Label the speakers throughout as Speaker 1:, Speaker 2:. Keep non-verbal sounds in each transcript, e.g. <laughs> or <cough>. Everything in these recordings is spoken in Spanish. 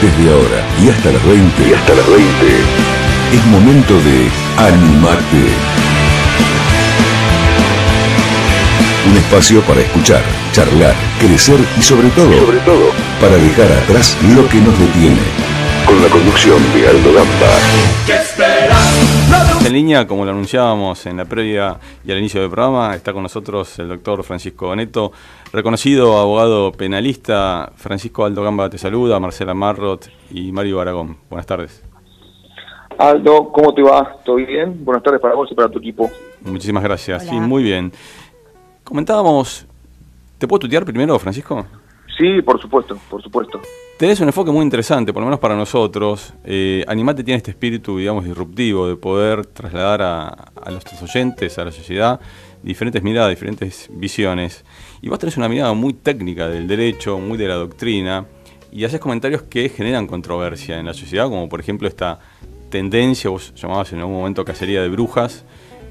Speaker 1: Desde ahora y hasta las 20. Y hasta las 20. Es momento de Animate. Un espacio para escuchar, charlar, crecer y sobre todo, sobre todo, para dejar atrás lo que nos detiene. Con la conducción de Aldo Gamba.
Speaker 2: En línea, como lo anunciábamos en la previa y al inicio del programa, está con nosotros el doctor Francisco Neto, reconocido abogado penalista. Francisco Aldo Gamba te saluda, Marcela Marrot y Mario Aragón. Buenas tardes.
Speaker 3: Aldo, ¿cómo te va? ¿Todo bien? Buenas tardes para vos y para tu equipo.
Speaker 2: Muchísimas gracias. Sí, muy bien. Comentábamos, ¿te puedo tutear primero, Francisco?
Speaker 3: Sí, por supuesto, por supuesto.
Speaker 2: Tenés un enfoque muy interesante, por lo menos para nosotros. Eh, Animate tiene este espíritu, digamos, disruptivo de poder trasladar a, a nuestros oyentes, a la sociedad, diferentes miradas, diferentes visiones. Y vos tenés una mirada muy técnica del derecho, muy de la doctrina, y haces comentarios que generan controversia en la sociedad, como por ejemplo esta tendencia, vos llamabas en algún momento cacería de brujas,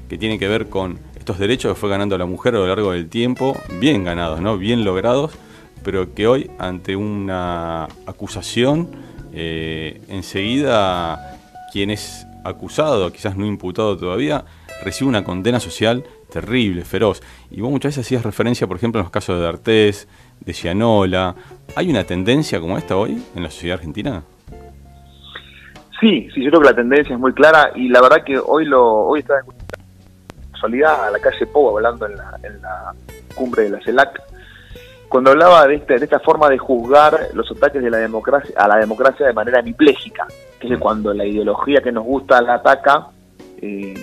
Speaker 2: que tiene que ver con estos derechos que fue ganando la mujer a lo largo del tiempo, bien ganados, ¿no? bien logrados, pero que hoy ante una acusación, eh, enseguida quien es acusado, quizás no imputado todavía, recibe una condena social terrible, feroz. Y vos muchas veces hacías referencia, por ejemplo, en los casos de D'Artés, de Cianola. ¿Hay una tendencia como esta hoy en la sociedad argentina?
Speaker 3: Sí, sí, yo creo que la tendencia es muy clara y la verdad que hoy lo hoy estaba en casualidad a la calle Pou hablando en la, en la cumbre de la CELAC cuando hablaba de, este, de esta forma de juzgar los ataques de la democracia a la democracia de manera hemipléjica, que es cuando la ideología que nos gusta la ataca, eh,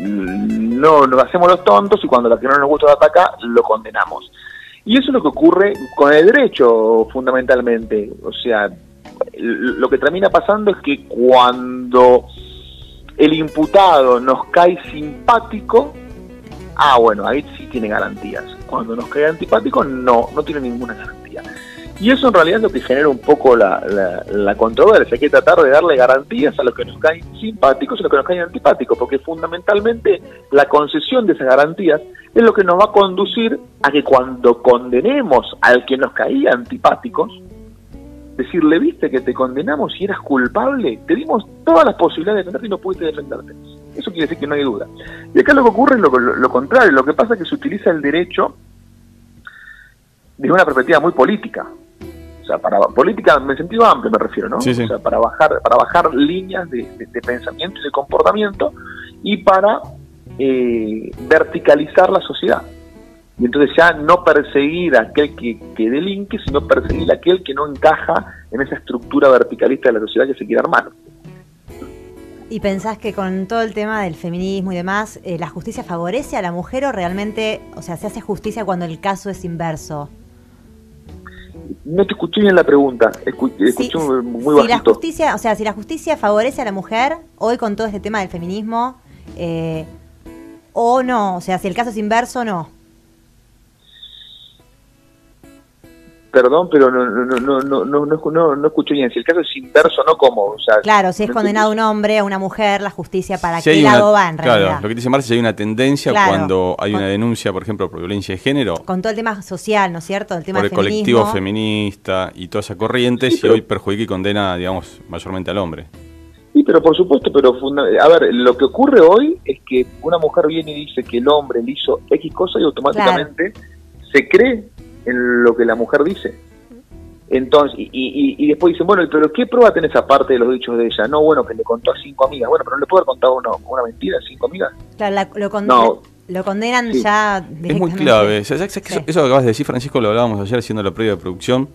Speaker 3: no nos hacemos los tontos y cuando la que no nos gusta la ataca, lo condenamos. Y eso es lo que ocurre con el derecho fundamentalmente. O sea, lo que termina pasando es que cuando el imputado nos cae simpático, ah, bueno, ahí sí tiene garantías. Cuando nos cae antipático, no, no tiene ninguna garantía. Y eso en realidad es lo que genera un poco la, la, controversia. Hay que tratar de darle garantías a los que nos caen simpáticos y a los que nos caen antipáticos, porque fundamentalmente la concesión de esas garantías es lo que nos va a conducir a que cuando condenemos al que nos caía antipáticos, decirle, viste que te condenamos y eras culpable, te dimos todas las posibilidades de defenderte y no pudiste defenderte. Eso quiere decir que no hay duda. Y acá lo que ocurre es lo, contrario, lo que pasa es que se utiliza el derecho desde una perspectiva muy política. O sea, para política en sentido amplio me refiero, ¿no? O sea, para bajar, para bajar líneas de, pensamiento y de comportamiento y para eh, verticalizar la sociedad. Y entonces ya no perseguir a aquel que, que delinque, sino perseguir a aquel que no encaja en esa estructura verticalista de la sociedad que se quiere armar.
Speaker 4: ¿Y pensás que con todo el tema del feminismo y demás, eh, la justicia favorece a la mujer o realmente, o sea, se hace justicia cuando el caso es inverso?
Speaker 3: No te escuché bien la pregunta, escuché, muy
Speaker 4: si la justicia, o sea, si la justicia favorece a la mujer, hoy con todo este tema del feminismo, eh, o no, o sea, si el caso es inverso, no.
Speaker 3: Perdón, pero no no no no no no no escucho bien. Si el caso es inverso, no como, o sea,
Speaker 4: claro, si es condenado un hombre a una mujer, la justicia para qué lado va en realidad.
Speaker 2: Claro, lo que dice Marcia, si hay una tendencia cuando hay una denuncia, por ejemplo, por violencia de género.
Speaker 4: Con todo el tema social, ¿no es cierto? El tema
Speaker 2: por el colectivo feminista y toda esa corriente, si hoy perjudica y condena, digamos, mayormente al hombre.
Speaker 3: Sí, pero por supuesto, pero a ver, lo que ocurre hoy es que una mujer viene y dice que el hombre le hizo X cosa y automáticamente se cree en lo que la mujer dice. Entonces, y, y, después dicen, bueno, pero ¿qué prueba tenés aparte de los dichos de ella? No, bueno, que le contó a cinco amigas. Bueno, pero no le puedo haber contado uno, una mentira a cinco amigas.
Speaker 4: Claro, lo, lo condenan ya
Speaker 2: Es muy clave. Eso, que acabas de decir, Francisco, lo hablábamos ayer haciendo la previa de producción.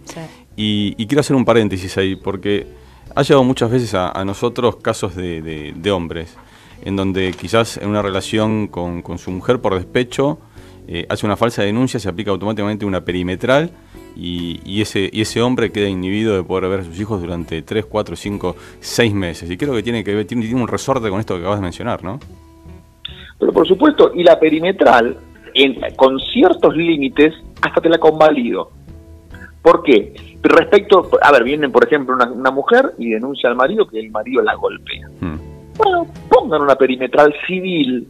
Speaker 2: Y, quiero hacer un paréntesis ahí, porque ha llegado muchas veces a, nosotros casos de, de, hombres, en donde quizás en una relación con, con su mujer por despecho eh, hace una falsa denuncia, se aplica automáticamente una perimetral y, ese, y ese hombre queda inhibido de poder ver a sus hijos durante 3, 4, 5, 6 meses. Y creo que tiene que ver, tiene, un resorte con esto que acabas de mencionar, ¿no?
Speaker 3: Pero por supuesto, y la perimetral, con ciertos límites, hasta te la convalido. ¿Por qué? Respecto, a ver, viene por ejemplo una, mujer y denuncia al marido que el marido la golpea. Hmm. Bueno, pongan una perimetral civil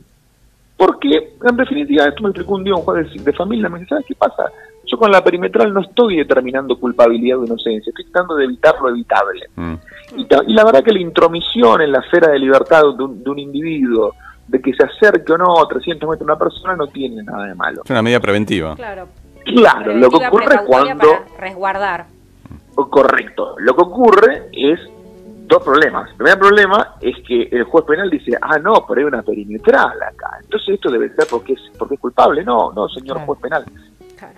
Speaker 3: porque, en definitiva, esto me explicó un día un juez de, familia, me dice, ¿sabes qué pasa? Yo con la perimetral no estoy determinando culpabilidad o inocencia, estoy tratando de evitar lo evitable. Mm. Y, la verdad que la intromisión en la esfera de libertad de un, individuo, de que se acerque o no a 300 metros una persona, no tiene nada de malo.
Speaker 2: Es una medida preventiva.
Speaker 3: Claro, claro lo que ocurre es cuando...
Speaker 5: resguardar.
Speaker 3: Correcto. Lo que ocurre es dos problemas. El primer problema es que el juez penal dice, ah, no, pero hay una perimetral acá. Entonces esto debe ser porque es, porque es culpable. No, no, señor juez penal.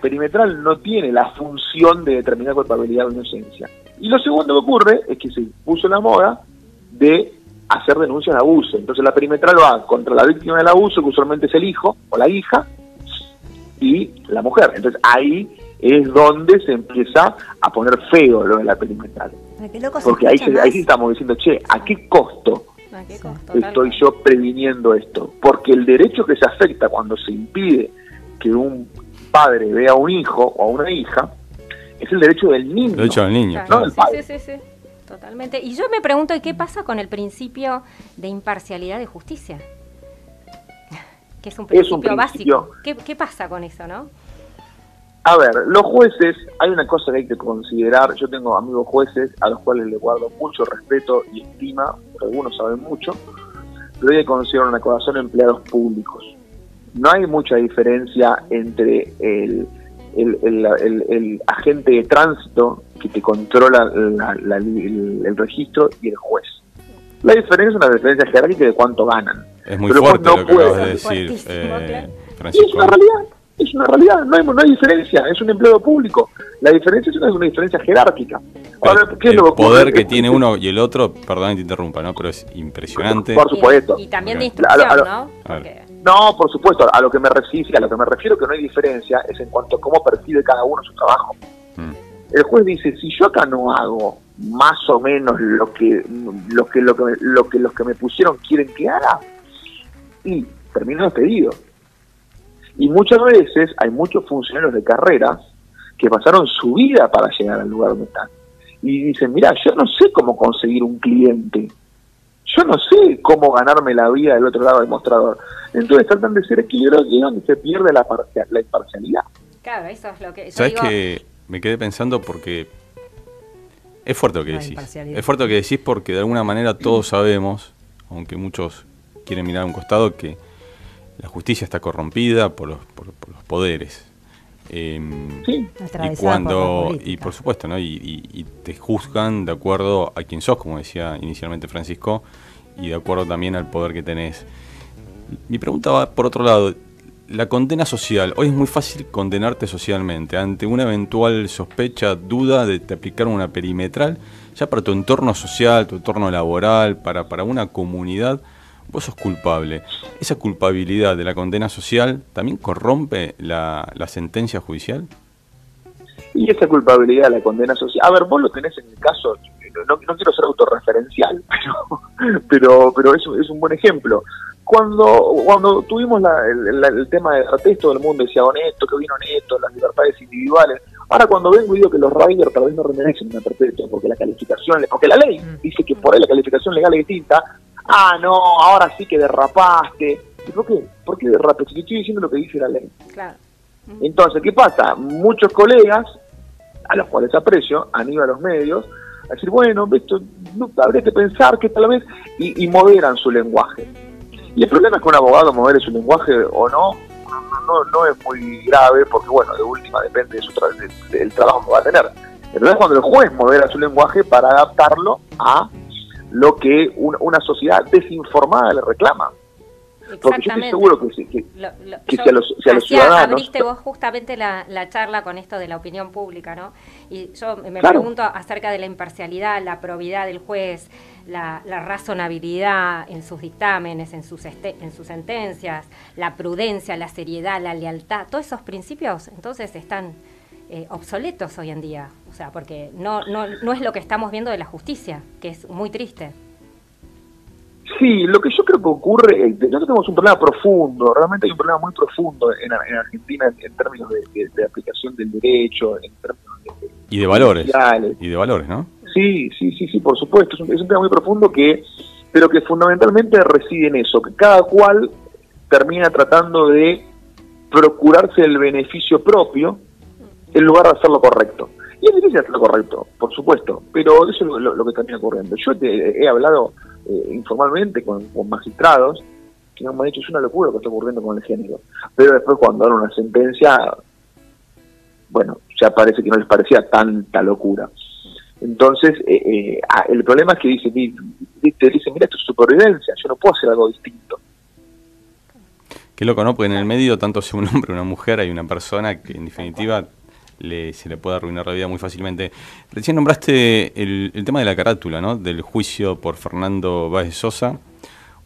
Speaker 3: Perimetral no tiene la función de determinar culpabilidad o inocencia. Y lo segundo que ocurre es que se puso la moda de hacer denuncias de abuso. Entonces la perimetral va contra la víctima del abuso, que usualmente es el hijo o la hija, y la mujer. Entonces ahí es donde se empieza a poner feo lo de la perimetral. Porque ahí, ahí sí estamos diciendo, che, ¿a qué costo? estoy yo previniendo esto? Porque el derecho que se afecta cuando se impide que un padre vea a un hijo o a una hija es el derecho del niño. El
Speaker 2: derecho del niño,
Speaker 5: no Sí, sí, sí, totalmente. Y yo me pregunto, ¿qué pasa con el principio de imparcialidad de justicia? <laughs> Que es un principio, básico. ¿Qué, ¿Qué pasa con eso, no?
Speaker 3: A ver, los jueces, hay una cosa que hay que considerar, yo tengo amigos jueces a los cuales les guardo mucho respeto y estima, algunos saben mucho, pero hay que considerar una cosa, son empleados públicos. No hay mucha diferencia entre el, el, agente de tránsito que te controla el, registro y el juez. La diferencia es una diferencia jerárquica de cuánto ganan.
Speaker 2: Es muy fuerte lo que acabas de decir, eh,
Speaker 3: Francisco. es una realidad es una realidad, no hay, no hay diferencia, es un empleo público. La diferencia es una, diferencia jerárquica.
Speaker 2: el poder que tiene uno y el otro, perdón que te interrumpa, ¿no? pero es impresionante.
Speaker 3: Por supuesto.
Speaker 5: Y, también de instrucción, ¿no?
Speaker 3: No, por supuesto, a lo que me refiero, a lo que me refiero que no hay diferencia es en cuanto a cómo percibe cada uno su trabajo. Mm. El juez dice, si yo acá no hago más o menos lo que lo que lo que lo que los que me pusieron quieren que haga y termino despedido. Y muchas veces hay muchos funcionarios de carrera que pasaron su vida para llegar al lugar donde están. Y dicen, mira, yo no sé cómo conseguir un cliente. Yo no sé cómo ganarme la vida del otro lado del mostrador. Entonces tratan de ser equilibrados y es donde se pierde la, la imparcialidad.
Speaker 5: Claro, eso es lo que...
Speaker 2: ¿Sabes que Me quedé pensando porque es fuerte lo que decís. Es fuerte lo que decís porque de alguna manera todos sabemos, aunque muchos quieren mirar a un costado, que la justicia está corrompida por los, por, los poderes.
Speaker 3: Em, sí.
Speaker 2: y cuando y por supuesto no y, te juzgan de acuerdo a quién sos como decía inicialmente Francisco y de acuerdo también al poder que tenés. Mi pregunta va por otro lado. La condena social. Hoy es muy fácil condenarte socialmente. Ante una eventual sospecha duda de te aplicar una perimetral ya para tu entorno social tu entorno laboral para para una comunidad vos sos culpable. ¿Esa culpabilidad de la condena social también corrompe la, sentencia judicial?
Speaker 3: Y esa culpabilidad de la condena social. A ver, vos lo tenés en el caso, no, quiero ser autorreferencial, <laughs> pero, pero, pero es, es un buen ejemplo. Cuando, cuando tuvimos el, tema de artes, todo el mundo decía honesto, que vino honesto, las libertades individuales. Ahora cuando vengo y digo que los riders tal vez no remerecen una perpetua porque la calificación, porque la ley mm. dice que por ahí la calificación legal es distinta, ah, no, ahora sí que derrapaste. ¿Y por qué? ¿Por qué derrapaste? Si estoy diciendo lo que dice la ley. Claro. Entonces, ¿qué pasa? Muchos colegas, a los cuales aprecio, han ido a los medios a decir, bueno, esto no, habría que pensar que tal vez, y, moderan su lenguaje. Y el problema es que un abogado modere su lenguaje o no, no, no, es muy grave, porque bueno, de última depende de su del trabajo que va a tener. El problema es cuando el juez modera su lenguaje para adaptarlo a lo que una sociedad desinformada le reclama. Porque yo estoy seguro que, que, que si a los, si a los ciudadanos...
Speaker 5: Abriste vos justamente la, la, charla con esto de la opinión pública, ¿no? Y yo me pregunto acerca de la imparcialidad, la probidad del juez, la, la razonabilidad en sus dictámenes, en sus, este, en sus sentencias, la prudencia, la seriedad, la lealtad, todos esos principios entonces están eh, obsoletos hoy en día, o sea, porque no, no, no es lo que estamos viendo de la justicia, que es muy triste.
Speaker 3: Sí, lo que yo creo que ocurre, eh, nosotros tenemos un problema profundo, realmente hay un problema muy profundo en, Argentina en, términos de, aplicación del derecho, en términos
Speaker 2: de, y de valores, y de valores, ¿no?
Speaker 3: Sí, sí, sí, sí, por supuesto, es un, es un tema muy profundo que, pero que fundamentalmente reside en eso, que cada cual termina tratando de procurarse el beneficio propio en lugar de hacer lo correcto. Y es difícil hacer lo correcto, por supuesto, pero eso es lo, que termina ocurriendo. Yo te, he hablado eh, informalmente con, magistrados que me han dicho es una locura lo que está ocurriendo con el género, pero después cuando dan una sentencia, bueno, ya parece que no les parecía tanta locura. Entonces, eh, eh, el problema es que dice, te dice, mira, esto es supervivencia, yo no puedo hacer algo distinto.
Speaker 2: Qué loco, ¿no? Porque en el medio, tanto sea un hombre, una mujer, hay una persona que en definitiva le, se le puede arruinar la vida muy fácilmente. Recién nombraste el, el tema de la carátula, ¿no? Del juicio por Fernando Báez Sosa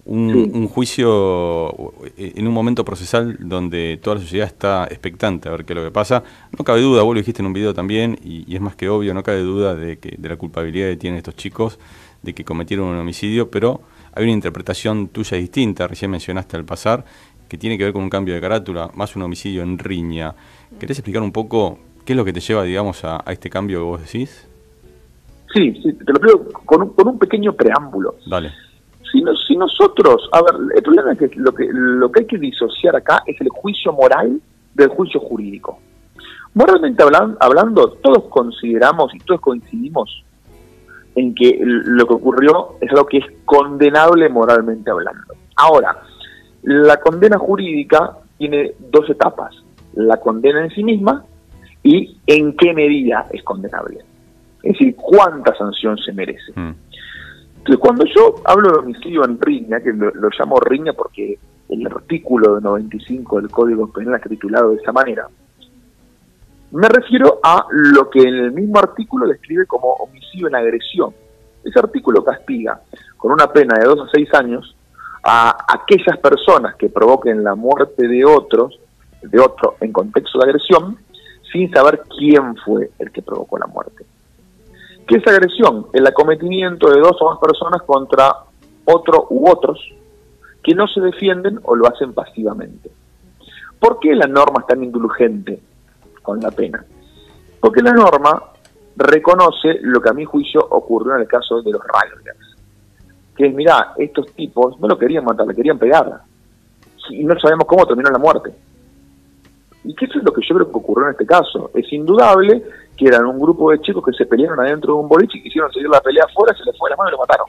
Speaker 2: un, juicio eh, en un momento procesal donde toda la sociedad está expectante a ver qué es lo que pasa. No cabe duda, vos lo dijiste en un video también, y, es más que obvio, no cabe duda de, que, de la culpabilidad que tienen estos chicos de que cometieron un homicidio, pero hay una interpretación tuya distinta, recién mencionaste al pasar, que tiene que ver con un cambio de carátula, más un homicidio en riña. ¿Querés explicar un poco qué es lo que te lleva, digamos, a, este cambio que vos decís?
Speaker 3: Sí, sí, te lo pido con un, con un pequeño preámbulo.
Speaker 2: Dale
Speaker 3: si, nosotros, a ver, el problema es que lo, que lo que hay que disociar acá es el juicio moral del juicio jurídico. Moralmente hablando, todos consideramos y todos coincidimos en que lo que ocurrió es algo que es condenable moralmente hablando. Ahora, la condena jurídica tiene dos etapas, la condena en sí misma y en qué medida es condenable. Es decir, cuánta sanción se merece. Mm. Entonces, cuando yo hablo de homicidio en riña, que lo, llamo riña porque el artículo de 95 del Código Penal está titulado de esa manera, me refiero a lo que en el mismo artículo describe como homicidio en agresión. Ese artículo castiga con una pena de 2 a 6 años a aquellas personas que provoquen la muerte de otros, de otro en contexto de agresión, sin saber quién fue el que provocó la muerte. ¿Qué es agresión? El acometimiento de dos o más personas contra otro u otros que no se defienden o lo hacen pasivamente. ¿Por qué la norma es tan indulgente con la pena? Porque la norma reconoce lo que a mi juicio ocurrió en el caso de los Riders. Que es, mirá, estos tipos no lo querían matar, le querían pegar. Y no sabemos cómo terminó la muerte. Y que eso es lo que yo creo que ocurrió en este caso. Es indudable que eran un grupo de chicos que se pelearon adentro de un boliche y quisieron seguir la pelea afuera, se les fue la mano y lo mataron.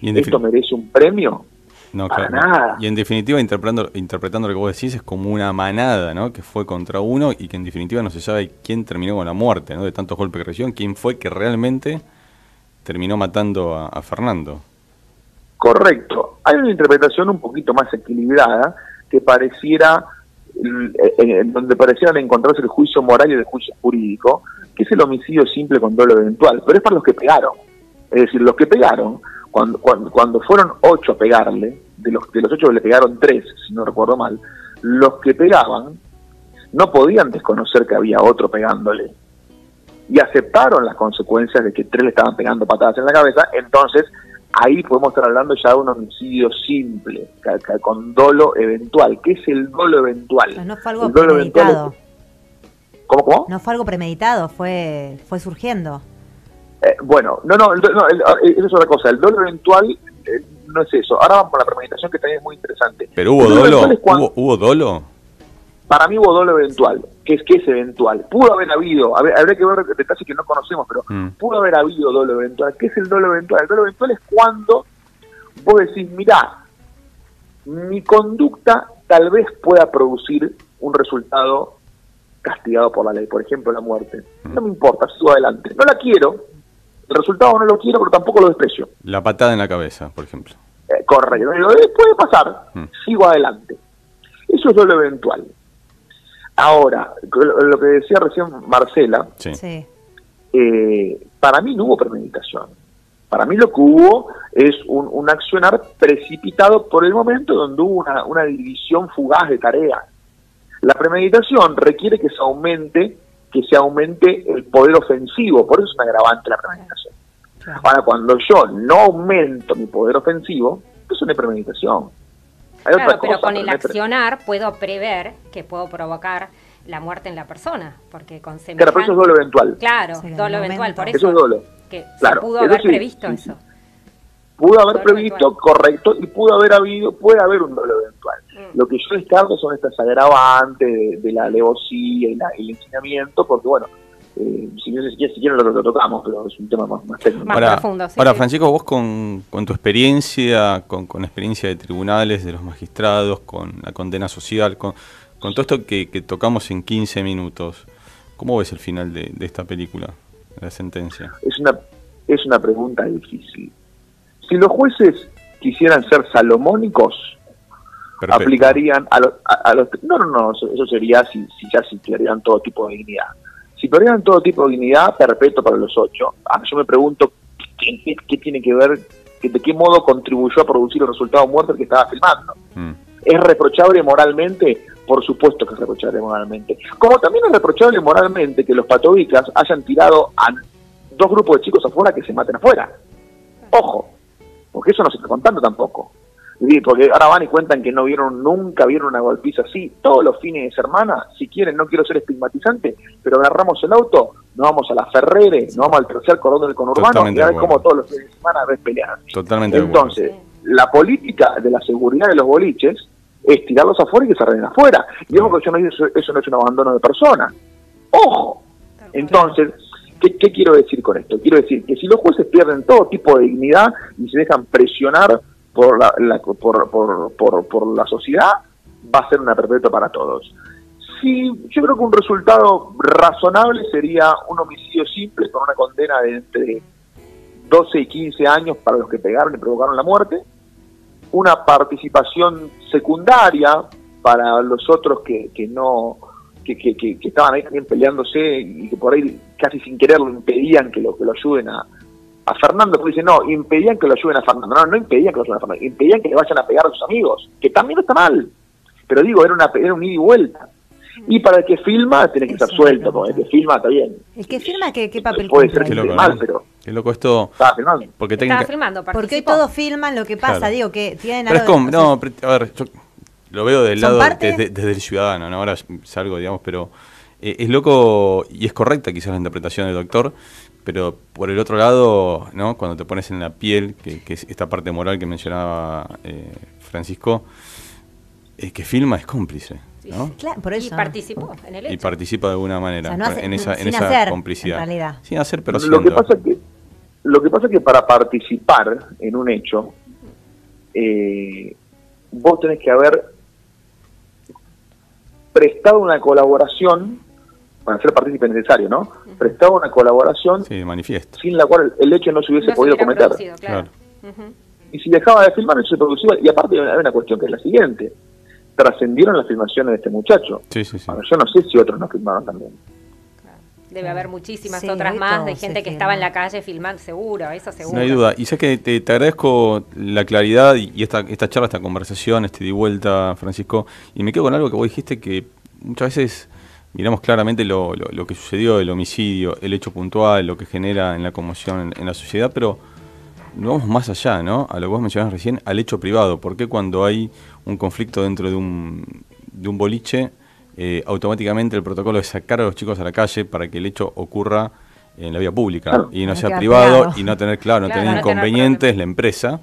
Speaker 3: ¿Y ¿Esto merece un premio?
Speaker 2: No, Para nada. Y en definitiva, interpretando, interpretando lo que vos decís, es como una manada, ¿no? Que fue contra uno y que en definitiva no se sabe quién terminó con la muerte, ¿no? De tantos golpes que recibió, quién fue que realmente terminó matando a, Fernando.
Speaker 3: Correcto. Hay una interpretación un poquito más equilibrada que pareciera, donde parecieran encontrarse el juicio moral y el juicio jurídico, que es el homicidio simple con dolo eventual, pero es para los que pegaron. Es decir, los que pegaron, cuando, cuando, fueron ocho a pegarle, de los, de los ocho le pegaron tres, si no recuerdo mal, los que pegaban no podían desconocer que había otro pegándole. Y aceptaron las consecuencias de que tres le estaban pegando patadas en la cabeza, entonces ahí podemos estar hablando ya de un homicidio simple, con dolo eventual. ¿Qué es el dolo eventual?
Speaker 4: no fue algo premeditado. ¿Cómo, cómo? No fue algo premeditado, fue, fue surgiendo.
Speaker 3: Eh, bueno, no, no, no eso es otra cosa. El dolo eventual eh, no es eso. Ahora vamos con la premeditación que también es muy interesante.
Speaker 2: ¿Pero hubo dolo? ¿Hubo, dolo?
Speaker 3: Para mí hubo dolo eventual. ¿Qué es, qué es eventual? Pudo haber habido, habría que ver detalles que no conocemos, pero mm. pudo haber habido dolo eventual. ¿Qué es el dolo eventual? El dolo eventual es cuando vos decís, mirá, mi conducta tal vez pueda producir un resultado castigado por la ley, por ejemplo, la muerte. No me importa, sigo adelante. No la quiero, el resultado no lo quiero, pero tampoco lo desprecio.
Speaker 2: La patada en la cabeza, por ejemplo.
Speaker 3: Eh, correcto. Puede pasar, mm. sigo adelante. Eso es lo eventual. Ahora, lo que decía recién Marcela, eh, para mí no hubo premeditación. Para mí lo que hubo es un, accionar precipitado por el momento donde hubo una, una división fugaz de tareas. La premeditación requiere que se aumente, que se aumente el poder ofensivo, por eso es un agravante la premeditación. Ahora, cuando yo no aumento mi poder ofensivo, eso no es premeditación.
Speaker 5: Claro, pero con el accionar puedo prever que puedo provocar la muerte en la persona, porque con semejante...
Speaker 3: Claro, pero eso es dolo eventual.
Speaker 5: Claro, dolo eventual, por eso,
Speaker 3: eso es dolo.
Speaker 5: que se pudo haber previsto eso
Speaker 3: pudo haber previsto, correcto, y pudo haber habido, puede haber un dolo eventual. Mm. Lo que yo descarto son estas agravantes de, la alevosía y el enseñamiento, porque bueno, eh, si, si, quieren lo, tocamos, pero es un tema más, técnico.
Speaker 2: Más profundo, Ahora, Francisco, vos con, tu experiencia, con, con experiencia de tribunales, de los magistrados, con la condena social, con, con todo esto que, tocamos en 15 minutos, ¿cómo ves el final de, esta película, de la sentencia?
Speaker 3: Es una, es una pregunta difícil. Si los jueces quisieran ser salomónicos, aplicarían a los, a, los... No, no, no, eso, sería si, si ya si tuvieran todo tipo de dignidad si perdieran todo tipo de dignidad, perpetuo para los ocho. Ah, yo me pregunto qué, tiene que ver, de qué modo contribuyó a producir el resultado muerto el que estaba filmando. Mm. ¿Es reprochable moralmente? Por supuesto que es reprochable moralmente. Como también es reprochable moralmente que los patobicas hayan tirado a dos grupos de chicos afuera que se maten afuera. Ojo, porque eso no se está contando tampoco. Porque ahora van y cuentan que no vieron, nunca vieron una golpiza así. Todos los fines de semana, si quieren, no quiero ser estigmatizante, pero agarramos el auto, nos vamos a la Ferrere, nos vamos al tercer cordón del conurbano y a ver cómo todos los fines de semana ves pelear.
Speaker 2: Totalmente
Speaker 3: Entonces, la política de la seguridad de los boliches es tirarlos afuera y que se arreglen afuera. Y ojo que yo no eso, eso no es un abandono de personas. ¡Ojo! Entonces, ¿qué, ¿qué quiero decir con esto? Quiero decir que si los jueces pierden todo tipo de dignidad y se dejan presionar por la, por, por, por, la sociedad, va a ser una perpetua para todos. Sí, yo creo que un resultado razonable sería un homicidio simple con una condena de entre 12 y 15 años para los que pegaron y provocaron la muerte, una participación secundaria para los otros que, que no que, que, que, estaban ahí también peleándose y que por ahí casi sin querer lo impedían que lo, que lo ayuden a, a Fernando, porque dice, no, impedían que lo ayuden a Fernando. No, no impedían que lo ayuden a Fernando, impedían que le vayan a pegar a sus amigos, que también está mal. Pero digo, era, una, era un ida y vuelta. Y para el que filma, tiene que estar suelto, porque el que filma está bien.
Speaker 4: El que filma, ¿qué, qué papel
Speaker 3: Puede ser que esté mal, pero...
Speaker 2: Qué loco esto.
Speaker 3: Estaba filmando.
Speaker 2: Porque,
Speaker 5: Estaba filmando,
Speaker 4: porque todos filman lo que pasa, digo, que tienen
Speaker 2: pero algo... Es como, no, a ver, yo lo veo del lado, desde, desde, el ciudadano, ¿no? Ahora salgo, digamos, pero... Eh, es loco y es correcta quizás la interpretación del doctor, pero por el otro lado, ¿no? cuando te pones en la piel, que, es esta parte moral que mencionaba eh, Francisco, el que filma es cómplice. ¿no?
Speaker 5: por eso. Y participó en el hecho.
Speaker 2: Y participa de alguna manera en esa, en esa complicidad.
Speaker 4: Sin
Speaker 2: hacer, pero
Speaker 3: lo que pasa que Lo que pasa es que para participar en un hecho, eh, vos tenés que haber prestado una colaboración para ser partícipe necesario, ¿no? Prestaba una colaboración sin la cual el hecho no se hubiese podido cometer. Y si dejaba de filmar, eso se producía. Y aparte hay una cuestión que es la siguiente. Trascendieron las filmaciones de este muchacho.
Speaker 2: Sí, sí, sí.
Speaker 3: yo no sé si otros no filmaron también.
Speaker 5: Debe haber muchísimas otras más de gente que estaba en la calle filmando, seguro, eso seguro.
Speaker 2: No hay duda. Y sé que te, agradezco la claridad y, esta, esta charla, esta conversación, este de vuelta, Francisco. Y me quedo con algo que vos dijiste que muchas veces miramos claramente lo, lo, que sucedió, el homicidio, el hecho puntual, lo que genera en la conmoción en, la sociedad, pero no vamos más allá, ¿no? A lo que vos mencionabas recién, al hecho privado. ¿Por qué cuando hay un conflicto dentro de un, de un boliche, eh, automáticamente el protocolo es sacar a los chicos a la calle para que el hecho ocurra en la vía pública y no sea privado y no tener claro, no tener inconvenientes la empresa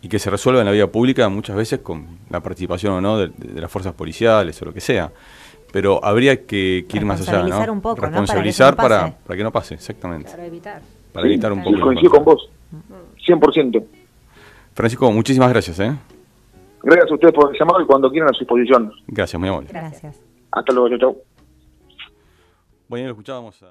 Speaker 2: y que se resuelva en la vía pública muchas veces con la participación o no de las fuerzas policiales o lo que sea pero habría que, ir más allá, ¿no?
Speaker 4: Un poco,
Speaker 2: Responsabilizar para que, no pase, exactamente.
Speaker 5: Para evitar.
Speaker 2: Para evitar un poco.
Speaker 3: coincido con vos, 100%.
Speaker 2: Francisco, muchísimas gracias, ¿eh?
Speaker 3: Gracias a ustedes por el llamado y cuando quieran a su disposición.
Speaker 2: Gracias, muy amable.
Speaker 4: Gracias.
Speaker 3: Hasta luego, chau, chau.
Speaker 2: Bueno, lo escuchábamos a...